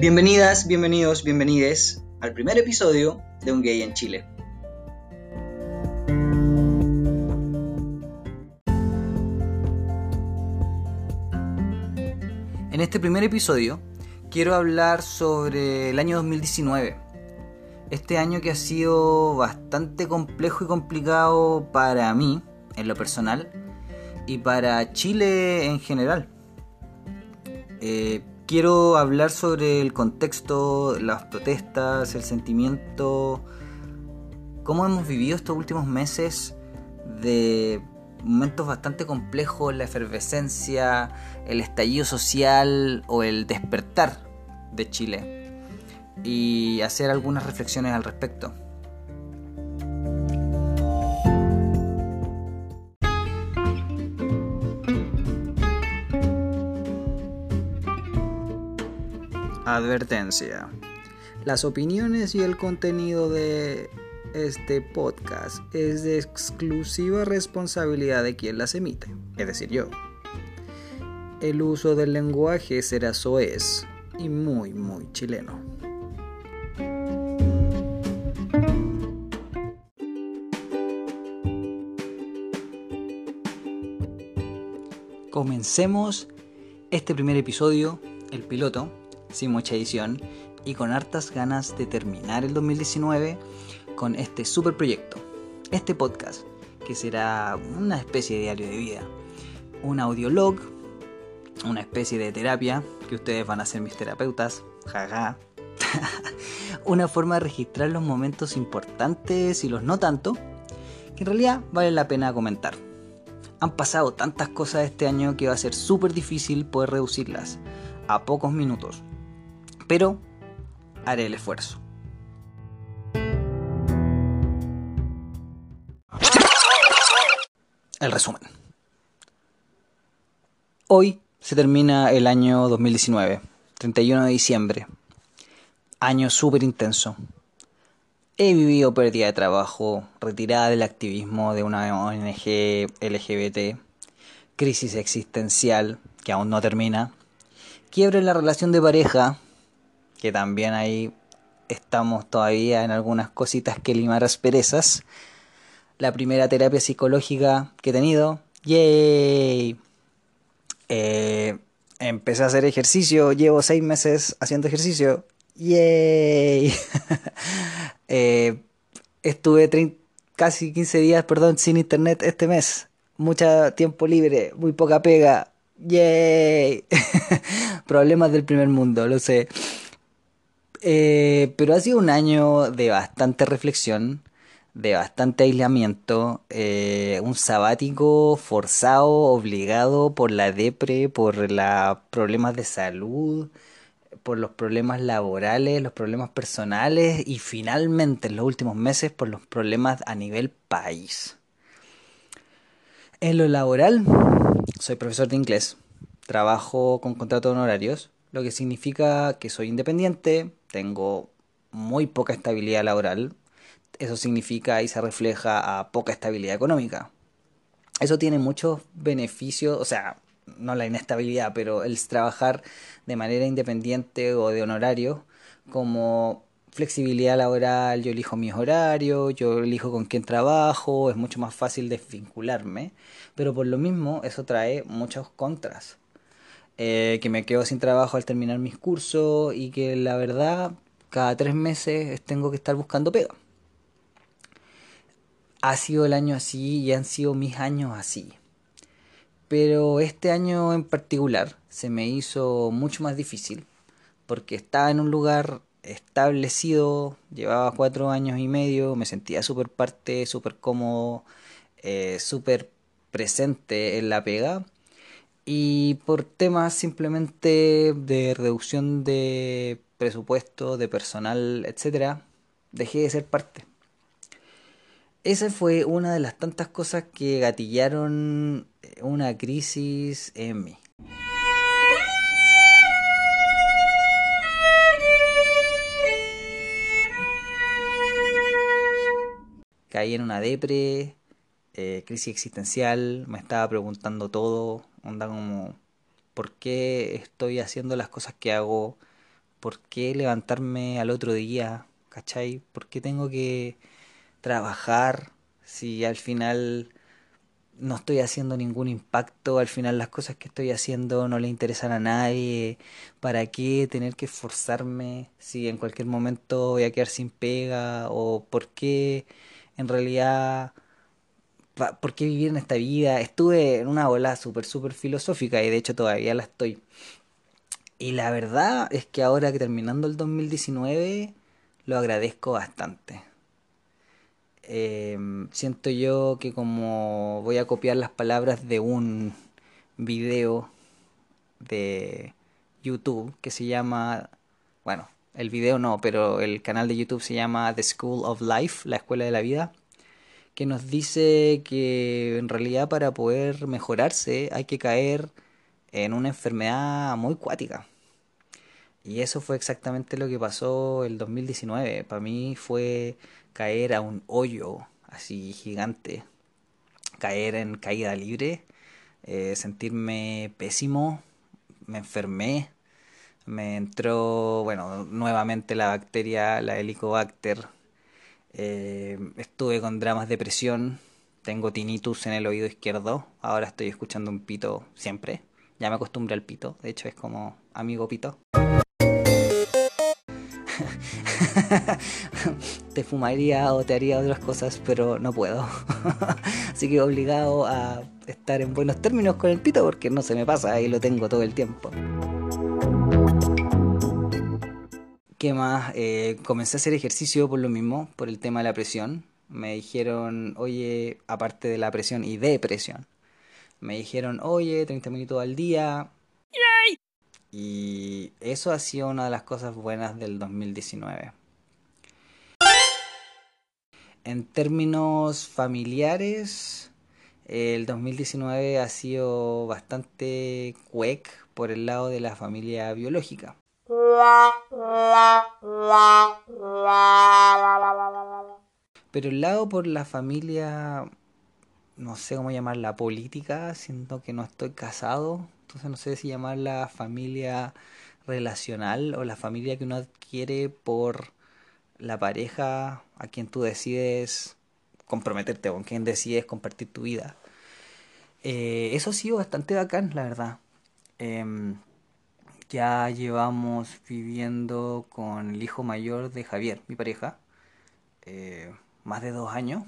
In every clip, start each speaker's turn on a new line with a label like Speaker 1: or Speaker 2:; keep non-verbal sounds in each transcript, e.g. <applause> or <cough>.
Speaker 1: Bienvenidas, bienvenidos, bienvenides al primer episodio de Un Gay en Chile. En este primer episodio quiero hablar sobre el año 2019. Este año que ha sido bastante complejo y complicado para mí, en lo personal, y para Chile en general. Eh, quiero hablar sobre el contexto, las protestas, el sentimiento, cómo hemos vivido estos últimos meses de momentos bastante complejos, la efervescencia, el estallido social o el despertar de Chile y hacer algunas reflexiones al respecto. Advertencia. Las opiniones y el contenido de este podcast es de exclusiva responsabilidad de quien las emite, es decir, yo. El uso del lenguaje será soez y muy, muy chileno. Comencemos este primer episodio, el piloto, sin mucha edición y con hartas ganas de terminar el 2019 con este super proyecto, este podcast, que será una especie de diario de vida, un audiolog, una especie de terapia, que ustedes van a ser mis terapeutas, jaja. <laughs> una forma de registrar los momentos importantes y los no tanto, que en realidad vale la pena comentar. Han pasado tantas cosas este año que va a ser súper difícil poder reducirlas a pocos minutos pero haré el esfuerzo. El resumen. Hoy se termina el año 2019, 31 de diciembre. Año súper intenso. He vivido pérdida de trabajo, retirada del activismo de una ONG LGBT, crisis existencial que aún no termina, quiebre en la relación de pareja que también ahí estamos todavía en algunas cositas que limar asperezas. La primera terapia psicológica que he tenido, ¡yay! Eh, empecé a hacer ejercicio, llevo seis meses haciendo ejercicio, ¡yay! <laughs> Eh, estuve casi 15 días, perdón, sin internet este mes. Mucho tiempo libre, muy poca pega. ¡Yay! <laughs> Problemas del primer mundo, lo sé. Eh, pero ha sido un año de bastante reflexión, de bastante aislamiento, eh, un sabático forzado, obligado por la depre, por los problemas de salud, por los problemas laborales, los problemas personales y finalmente en los últimos meses por los problemas a nivel país. En lo laboral, soy profesor de inglés, trabajo con contratos honorarios, lo que significa que soy independiente, tengo muy poca estabilidad laboral, eso significa y se refleja a poca estabilidad económica. Eso tiene muchos beneficios, o sea, no la inestabilidad, pero el trabajar de manera independiente o de honorario, como flexibilidad laboral, yo elijo mis horarios, yo elijo con quién trabajo, es mucho más fácil desvincularme, pero por lo mismo eso trae muchos contras. Eh, que me quedo sin trabajo al terminar mis cursos y que la verdad cada tres meses tengo que estar buscando pega. Ha sido el año así y han sido mis años así. Pero este año en particular se me hizo mucho más difícil porque estaba en un lugar establecido, llevaba cuatro años y medio, me sentía súper parte, súper cómodo, eh, súper presente en la pega y por temas simplemente de reducción de presupuesto, de personal, etcétera, dejé de ser parte. Esa fue una de las tantas cosas que gatillaron una crisis en mí. Caí en una depre, eh, crisis existencial, me estaba preguntando todo, onda como, ¿por qué estoy haciendo las cosas que hago? ¿Por qué levantarme al otro día? ¿Cachai? ¿Por qué tengo que trabajar si al final no estoy haciendo ningún impacto, al final las cosas que estoy haciendo no le interesan a nadie, ¿para qué tener que esforzarme si en cualquier momento voy a quedar sin pega? ¿O por qué en realidad, por qué vivir en esta vida? Estuve en una ola súper, súper filosófica y de hecho todavía la estoy. Y la verdad es que ahora que terminando el 2019 lo agradezco bastante Em, siento yo que como voy a copiar las palabras de un video de YouTube que se llama, bueno, el video no, pero el canal de YouTube se llama The School of Life, la escuela de la vida, que nos dice que en realidad para poder mejorarse hay que caer en una enfermedad muy cuática. Y eso fue exactamente lo que pasó el 2019. Para mí fue caer a un hoyo así gigante, caer en caída libre, eh, sentirme pésimo, me enfermé, me entró, bueno, nuevamente la bacteria, la Helicobacter, eh, estuve con dramas de presión, tengo tinnitus en el oído izquierdo, ahora estoy escuchando un pito siempre, ya me acostumbré al pito, de hecho es como amigo pito. <laughs> te fumaría o te haría otras cosas, pero no puedo. <laughs> Así que obligado a estar en buenos términos con el pito porque no se me pasa y lo tengo todo el tiempo. ¿Qué más? Eh, comencé a hacer ejercicio por lo mismo, por el tema de la presión. Me dijeron, oye, aparte de la presión y depresión, me dijeron, oye, 30 minutos al día. Y eso ha sido una de las cosas buenas del 2019 en términos familiares, el 2019 ha sido bastante cuec por el lado de la familia biológica. Pero el lado por la familia, no sé cómo llamarla, política, siento que no estoy casado, entonces no sé si llamarla familia relacional o la familia que uno adquiere por la pareja a quien tú decides comprometerte o con quien decides compartir tu vida. Eh, eso ha sido bastante bacán, la verdad. Em, ya llevamos viviendo con el hijo mayor de Javier, mi pareja, eh, más de dos años.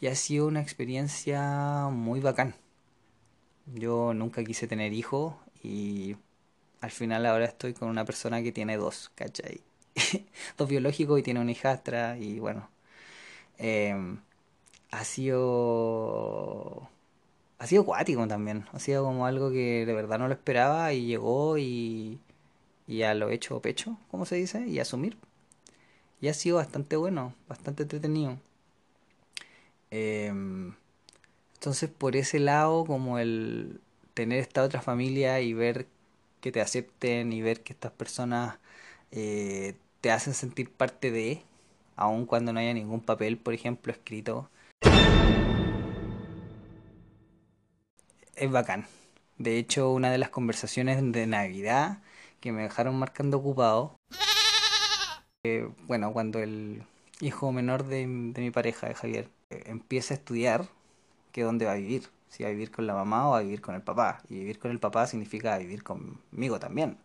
Speaker 1: Y ha sido una experiencia muy bacán. Yo nunca quise tener hijos y al final ahora estoy con una persona que tiene dos, ¿cachai? <laughs> dos biológicos y tiene una hijastra y bueno. Em, ha sido. Ha sido acuático también. Ha sido como algo que de verdad no lo esperaba y llegó y. Y a lo hecho pecho, como se dice, y asumir. Y ha sido bastante bueno, bastante entretenido. Em, entonces, por ese lado, como el tener esta otra familia y ver que te acepten y ver que estas personas eh, te hacen sentir parte de, aun cuando no haya ningún papel, por ejemplo, escrito. Es bacán. De hecho, una de las conversaciones de Navidad que me dejaron marcando ocupado, eh, bueno, cuando el hijo menor de, mi pareja, de Javier, eh, empieza a estudiar, que dónde va a vivir, si va a vivir con la mamá o va a vivir con el papá. Y vivir con el papá significa vivir conmigo también.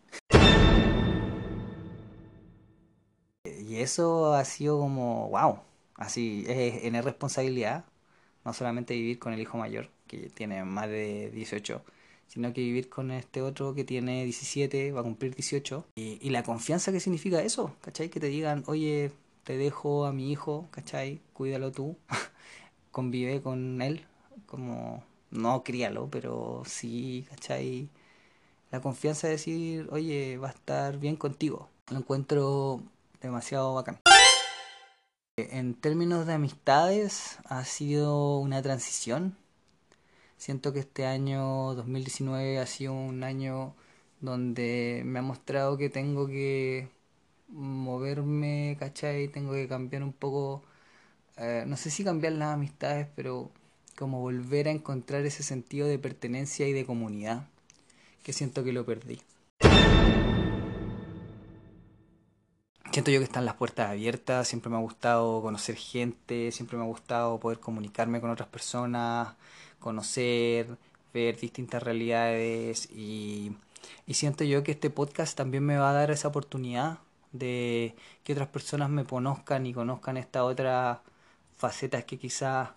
Speaker 1: Y eso ha sido como, wow, así es en responsabilidad, no solamente vivir con el hijo mayor, que tiene más de 18, sino que vivir con este otro que tiene 17, va a cumplir 18, y, y la confianza que significa eso, ¿cachai? Que te digan, oye, te dejo a mi hijo, ¿cachai? Cuídalo tú, <laughs> convive con él, como, no críalo, pero sí, ¿cachai? La confianza de decir, oye, va a estar bien contigo. Lo encuentro demasiado bacán. En términos de amistades, ha sido una transición. Siento que este año 2019 ha sido un año donde me ha mostrado que tengo que moverme, ¿cachai? Tengo que cambiar un poco, eh, no sé si cambiar las amistades, pero como volver a encontrar ese sentido de pertenencia y de comunidad que siento que lo perdí. Siento yo que están las puertas abiertas, siempre me ha gustado conocer gente, siempre me ha gustado poder comunicarme con otras personas, conocer, ver distintas realidades y, y siento yo que este podcast también me va a dar esa oportunidad de que otras personas me conozcan y conozcan esta otra facetas que quizás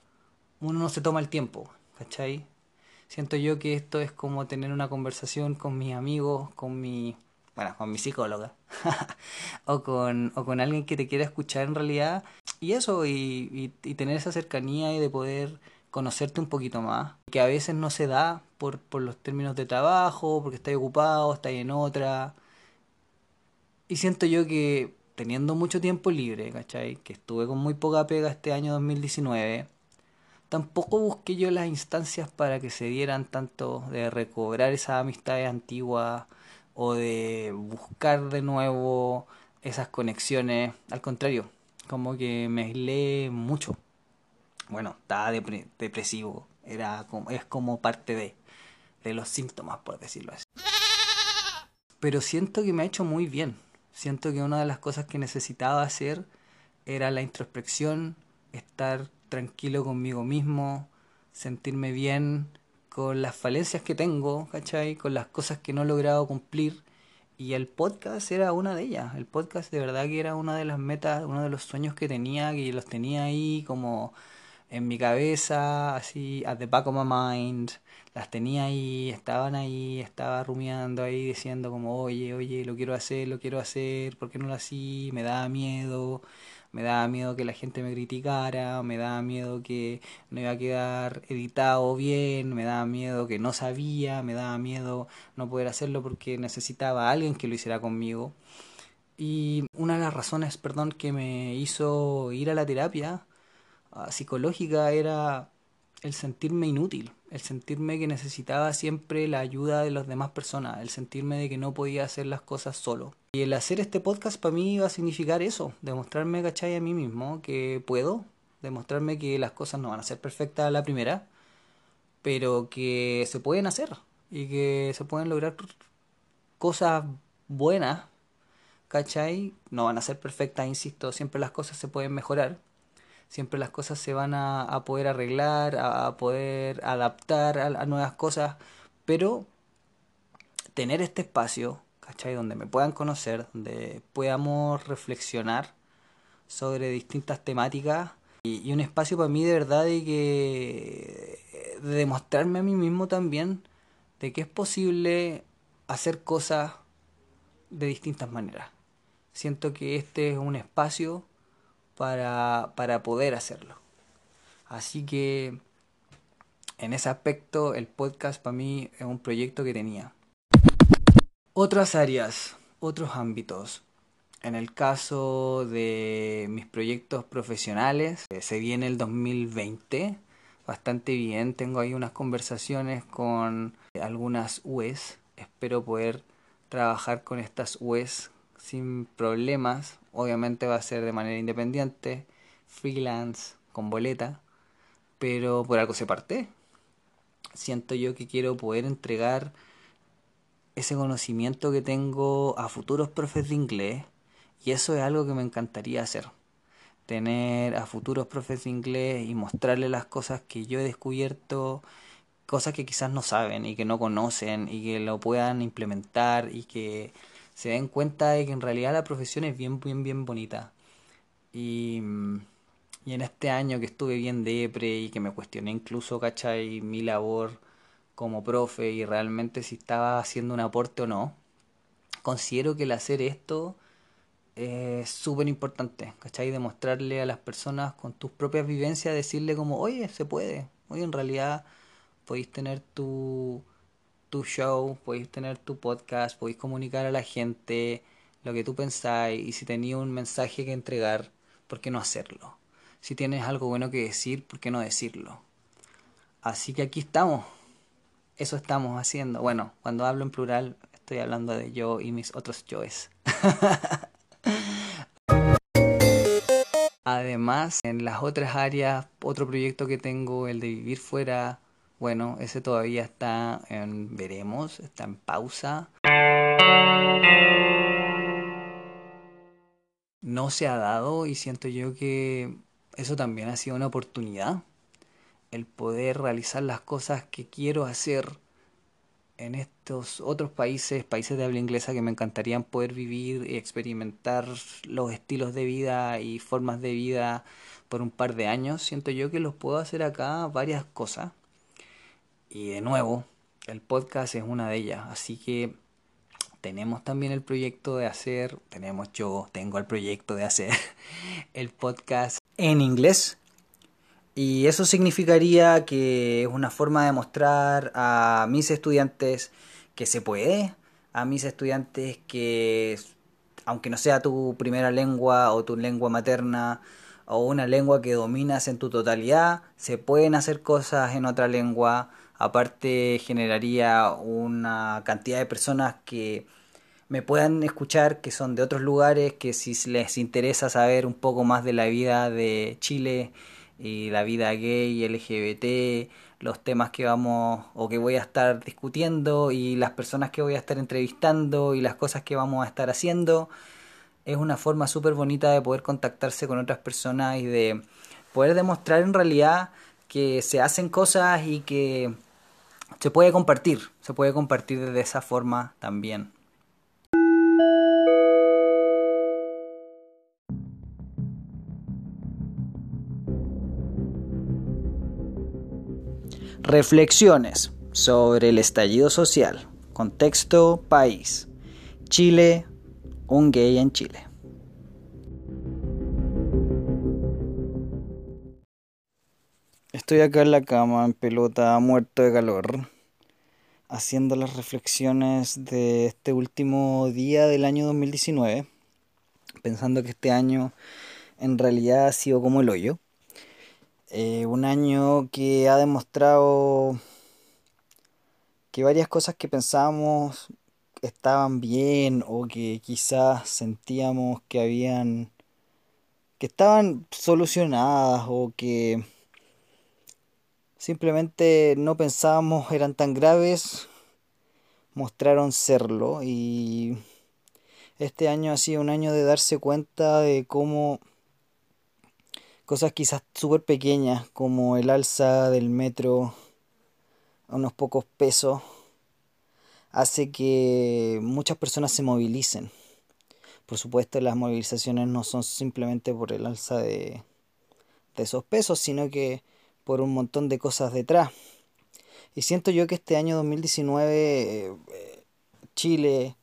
Speaker 1: uno no se toma el tiempo, ¿cachai? Siento yo que esto es como tener una conversación con mis amigos, con mi, bueno, con mi psicóloga, <laughs> o, con, o con alguien que te quiera escuchar en realidad, y eso, y, y, tener esa cercanía y de poder conocerte un poquito más, que a veces no se da por, por los términos de trabajo, porque estás ocupado, estás en otra, y siento yo que teniendo mucho tiempo libre, ¿cachai? Que estuve con muy poca pega este año 2019, tampoco busqué yo las instancias para que se dieran tanto de recobrar esas amistades antiguas o de buscar de nuevo esas conexiones. Al contrario, como que me aislé mucho. Bueno, estaba depresivo, era como, es como parte de, de los síntomas, por decirlo así. Pero siento que me ha hecho muy bien Siento que una de las cosas que necesitaba hacer era la introspección, estar tranquilo conmigo mismo, sentirme bien con las falencias que tengo, ¿cachai? Con las cosas que no he logrado cumplir. Y el podcast era una de ellas. El podcast de verdad que era una de las metas, uno de los sueños que tenía, que los tenía ahí como en mi cabeza, así, at the back of my mind las tenía ahí, estaban ahí, estaba rumiando ahí diciendo como, oye, oye, lo quiero hacer, lo quiero hacer, ¿por qué no lo hacía? Me daba miedo, me daba miedo que la gente me criticara, me daba miedo que no iba a quedar editado bien, me daba miedo que no sabía, me daba miedo no poder hacerlo porque necesitaba a alguien que lo hiciera conmigo. Y una de las razones, perdón, que me hizo ir a la terapia ah, psicológica era el sentirme inútil, el sentirme que necesitaba siempre la ayuda de las demás personas, el sentirme de que no podía hacer las cosas solo. Y el hacer este podcast para mí iba a significar eso, demostrarme, ¿cachai? A mí mismo que puedo, demostrarme que las cosas no van a ser perfectas a la primera, pero que se pueden hacer y que se pueden lograr cosas buenas, ¿cachai? No van a ser perfectas, insisto, siempre las cosas se pueden mejorar, siempre las cosas se van a, poder arreglar, a, poder adaptar a, nuevas cosas, pero tener este espacio, Donde me puedan conocer, donde podamos reflexionar sobre distintas temáticas y, un espacio para mí de verdad de que de demostrarme a mí mismo también de que es posible hacer cosas de distintas maneras. Siento que este es un espacio para, para poder hacerlo. Así que en ese aspecto el podcast para mí es un proyecto que tenía. Otras áreas, otros ámbitos. En el caso de mis proyectos profesionales, eh, se viene el 2020 bastante bien. Tengo ahí unas conversaciones con algunas UES. Espero poder trabajar con estas UES sin problemas. Obviamente va a ser de manera independiente, freelance, con boleta, pero por algo se parte. Siento yo que quiero poder entregar ese conocimiento que tengo a futuros profes de inglés y eso es algo que me encantaría hacer. Tener a futuros profes de inglés y mostrarles las cosas que yo he descubierto, cosas que quizás no saben y que no conocen y que lo puedan implementar y que se den cuenta de que en realidad la profesión es bien, bien, bien bonita. Y, y en este año que estuve bien depre y que me cuestioné incluso, ¿cachai? Mi labor como profe y realmente si estaba haciendo un aporte o no, considero que el hacer esto es súper importante, ¿cachai? Demostrarle a las personas con tus propias vivencias, decirle como, oye, se puede, oye, en realidad podéis tener tu tu show, podéis tener tu podcast, podéis comunicar a la gente lo que tú pensáis y si tenías un mensaje que entregar, ¿por qué no hacerlo? Si tienes algo bueno que decir, ¿por qué no decirlo? Así que aquí estamos. Eso estamos haciendo. Bueno, cuando hablo en plural, estoy hablando de yo y mis otros yoes. <laughs> Además, en las otras áreas, otro proyecto que tengo, el de vivir fuera, bueno, ese todavía está en veremos, está en pausa. no se ha dado y siento yo que eso también ha sido una oportunidad, el poder realizar las cosas que quiero hacer en estos otros países, países de habla inglesa que me encantaría poder vivir y experimentar los estilos de vida y formas de vida por un par de años, siento yo que los puedo hacer acá varias cosas. Y de nuevo, el podcast es una de ellas, así que tenemos también el proyecto de hacer, tenemos yo, tengo el proyecto de hacer <laughs> el podcast en inglés. Y eso significaría que es una forma de mostrar a mis estudiantes que se puede, a mis estudiantes que, aunque no sea tu primera lengua o tu lengua materna, o una lengua que dominas en tu totalidad, se pueden hacer cosas en otra lengua. Aparte generaría una cantidad de personas que me puedan escuchar, que son de otros lugares, que si les interesa saber un poco más de la vida de Chile y la vida gay, LGBT, los temas que vamos o que voy a estar discutiendo y las personas que voy a estar entrevistando y las cosas que vamos a estar haciendo es una forma súper bonita de poder contactarse con otras personas y de poder demostrar en realidad que se hacen cosas y que se puede compartir, se puede compartir de esa forma también. Reflexiones sobre el estallido social. Contexto país. Chile, un gay en Chile. Estoy acá en la cama, en pelota, muerto de calor, haciendo las reflexiones de este último día del año 2019, pensando que este año en realidad ha sido como el hoyo. Eh, un año que ha demostrado que varias cosas que pensábamos estaban bien o que quizás sentíamos que habían que estaban solucionadas o que simplemente no pensábamos eran tan graves mostraron serlo. Y este año ha sido un año de darse cuenta de cómo cosas quizás súper pequeñas como el alza del metro a unos pocos pesos hace que muchas personas se movilicen. Por supuesto, las movilizaciones no son simplemente por el alza de, esos pesos, sino que por un montón de cosas detrás. Y siento yo que este año 2019 eh, Chile,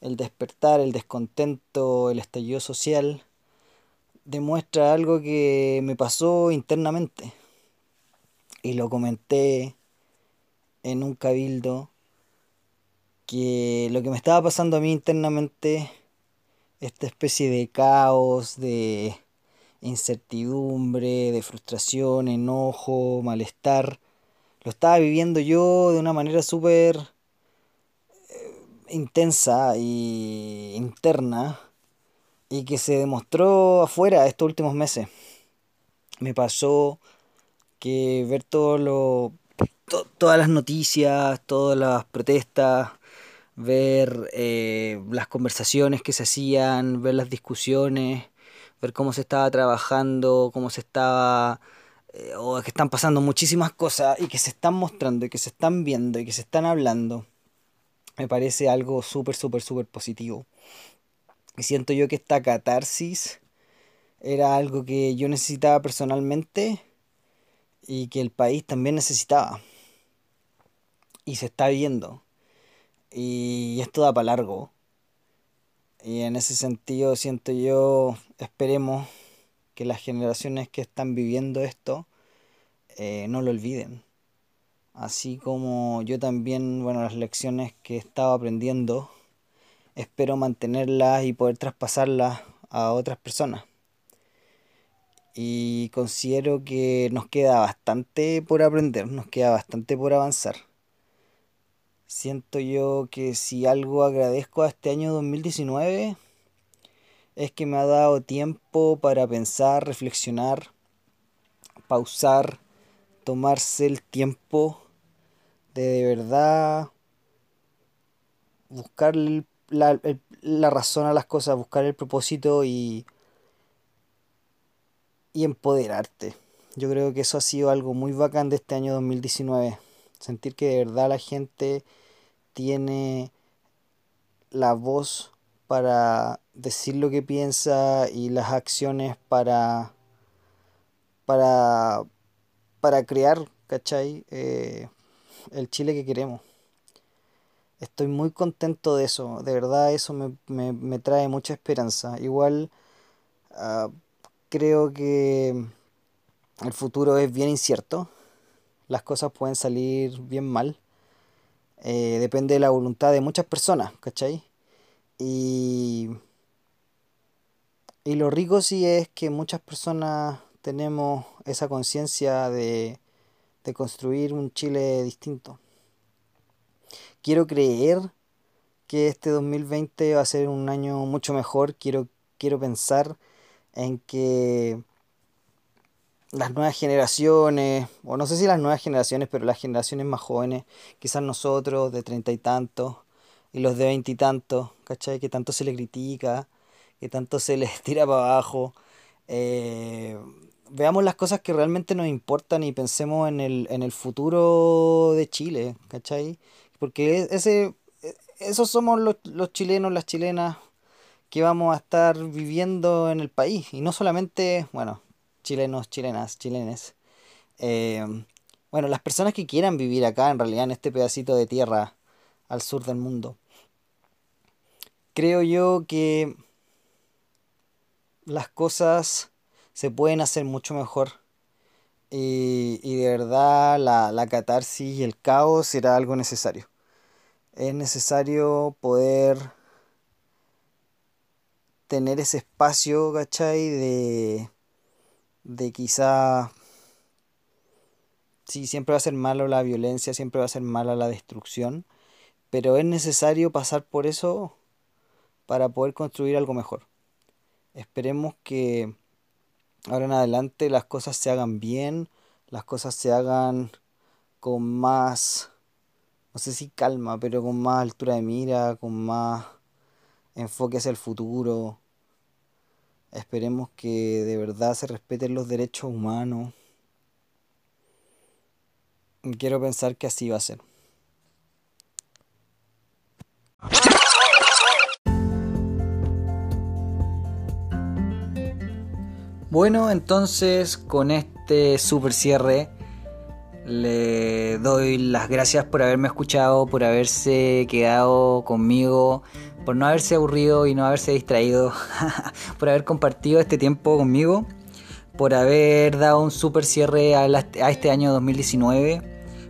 Speaker 1: el despertar, el descontento, el estallido social, demuestra algo que me pasó internamente. Y lo comenté en un cabildo que lo que me estaba pasando a mí internamente, esta especie de caos, de incertidumbre, de frustración, enojo, malestar, lo estaba viviendo yo de una manera súper eh, intensa y interna y que se demostró afuera estos últimos meses. Me pasó que ver lo, todas las noticias, todas las protestas, ver eh, las conversaciones que se hacían, ver las discusiones, ver cómo se estaba trabajando, cómo se estaba... Eh, o que están pasando muchísimas cosas y que se están mostrando y que se están viendo y que se están hablando, me parece algo súper, súper, súper positivo. Y siento yo que esta catarsis era algo que yo necesitaba personalmente y que el país también necesitaba. Y se está viendo. Y esto da para largo. Y en ese sentido siento yo, esperemos que las generaciones que están viviendo esto eh, no lo olviden. Así como yo también, bueno, las lecciones que he estado aprendiendo, espero mantenerlas y poder traspasarlas a otras personas. Y considero que nos queda bastante por aprender, nos queda bastante por avanzar. Siento yo que si algo agradezco a este año 2019 es que me ha dado tiempo para pensar, reflexionar, pausar, tomarse el tiempo de de verdad buscar la, la razón a las cosas, buscar el propósito y y empoderarte. Yo creo que eso ha sido algo muy bacán de este año 2019. Sentir que de verdad la gente tiene la voz para decir lo que piensa y las acciones para para para crear, ¿cachai? Eh, el Chile que queremos. Estoy muy contento de eso, de verdad eso me, trae mucha esperanza. Igual ah, creo que el futuro es bien incierto, las cosas pueden salir bien mal, eh, depende de la voluntad de muchas personas, ¿cachai? Y, y lo rico sí es que muchas personas tenemos esa conciencia de, de construir un Chile distinto. Quiero creer que este 2020 va a ser un año mucho mejor. Quiero, quiero pensar en que las nuevas generaciones, o no sé si las nuevas generaciones, pero las generaciones más jóvenes, quizás nosotros de treinta y tantos y los de veinte y tantos, ¿cachai? Que tanto se les critica, que tanto se les <laughs> tira para abajo. Eh, veamos las cosas que realmente nos importan y pensemos en el, en el futuro de Chile, ¿cachai? Porque ese, esos somos los, los chilenos, las chilenas que vamos a estar viviendo en el país. Y no solamente, bueno, chilenos, chilenas, chilenes. Eh, bueno, las personas que quieran vivir acá, en realidad, en este pedacito de tierra al sur del mundo. Creo yo que las cosas se pueden hacer mucho mejor. Y, y de verdad la, la catarsis y el caos será algo necesario. Es necesario poder tener ese espacio, ¿cachai? De, de quizá... Sí, siempre va a ser malo la violencia, siempre va a ser mala la destrucción, pero es necesario pasar por eso para poder construir algo mejor. Esperemos que ahora en adelante las cosas se hagan bien, las cosas se hagan con más, no sé si calma, pero con más altura de mira, con más enfoque hacia el futuro. Esperemos que de verdad se respeten los derechos humanos. Quiero pensar que así va a ser. Bueno, entonces con este super cierre le doy las gracias por haberme escuchado, por haberse quedado conmigo, por no haberse aburrido y no haberse distraído, <laughs> por haber compartido este tiempo conmigo, por haber dado un super cierre a, a este año 2019,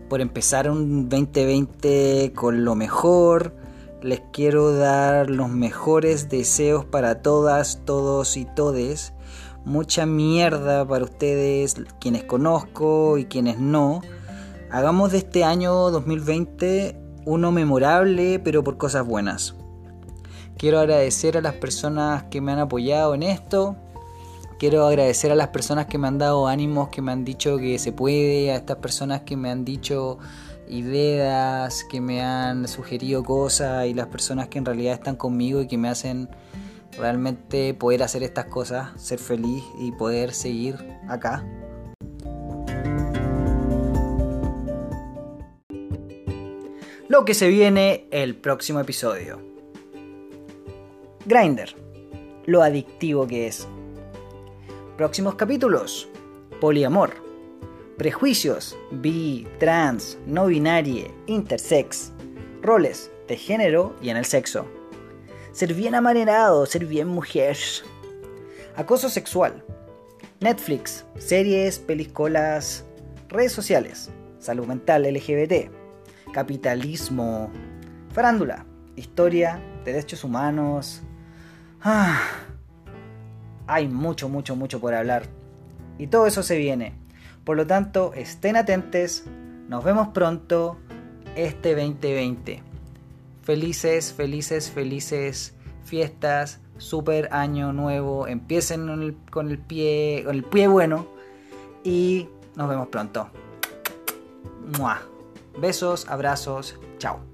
Speaker 1: por empezar un 2020 con lo mejor. Les quiero dar los mejores deseos para todas, todos y todes mucha mierda para ustedes, quienes conozco y quienes no. Hagamos de este año 2020 uno memorable, pero por cosas buenas. Quiero agradecer a las personas que me han apoyado en esto. Quiero agradecer a las personas que me han dado ánimos, que me han dicho que se puede, a estas personas que me han dicho ideas, que me han sugerido cosas y las personas que en realidad están conmigo y que me hacen realmente poder hacer estas cosas, ser feliz y poder seguir acá. Lo que se viene el próximo episodio. Grinder, lo adictivo que es. Próximos capítulos. Poliamor. Prejuicios. Bi, trans, no binarie, intersex. Roles de género y en el sexo ser bien amanerado, ser bien mujer. Acoso sexual. Netflix, series, películas, redes sociales, salud mental LGBT, capitalismo, farándula, historia, derechos humanos. Ah, hay mucho, mucho, mucho por hablar. Y todo eso se viene. Por lo tanto, estén atentos. Nos vemos pronto este 2020. Felices, felices, felices fiestas, super año nuevo. Empiecen con el, pie, con el pie bueno y nos vemos pronto. Besos, abrazos, chao.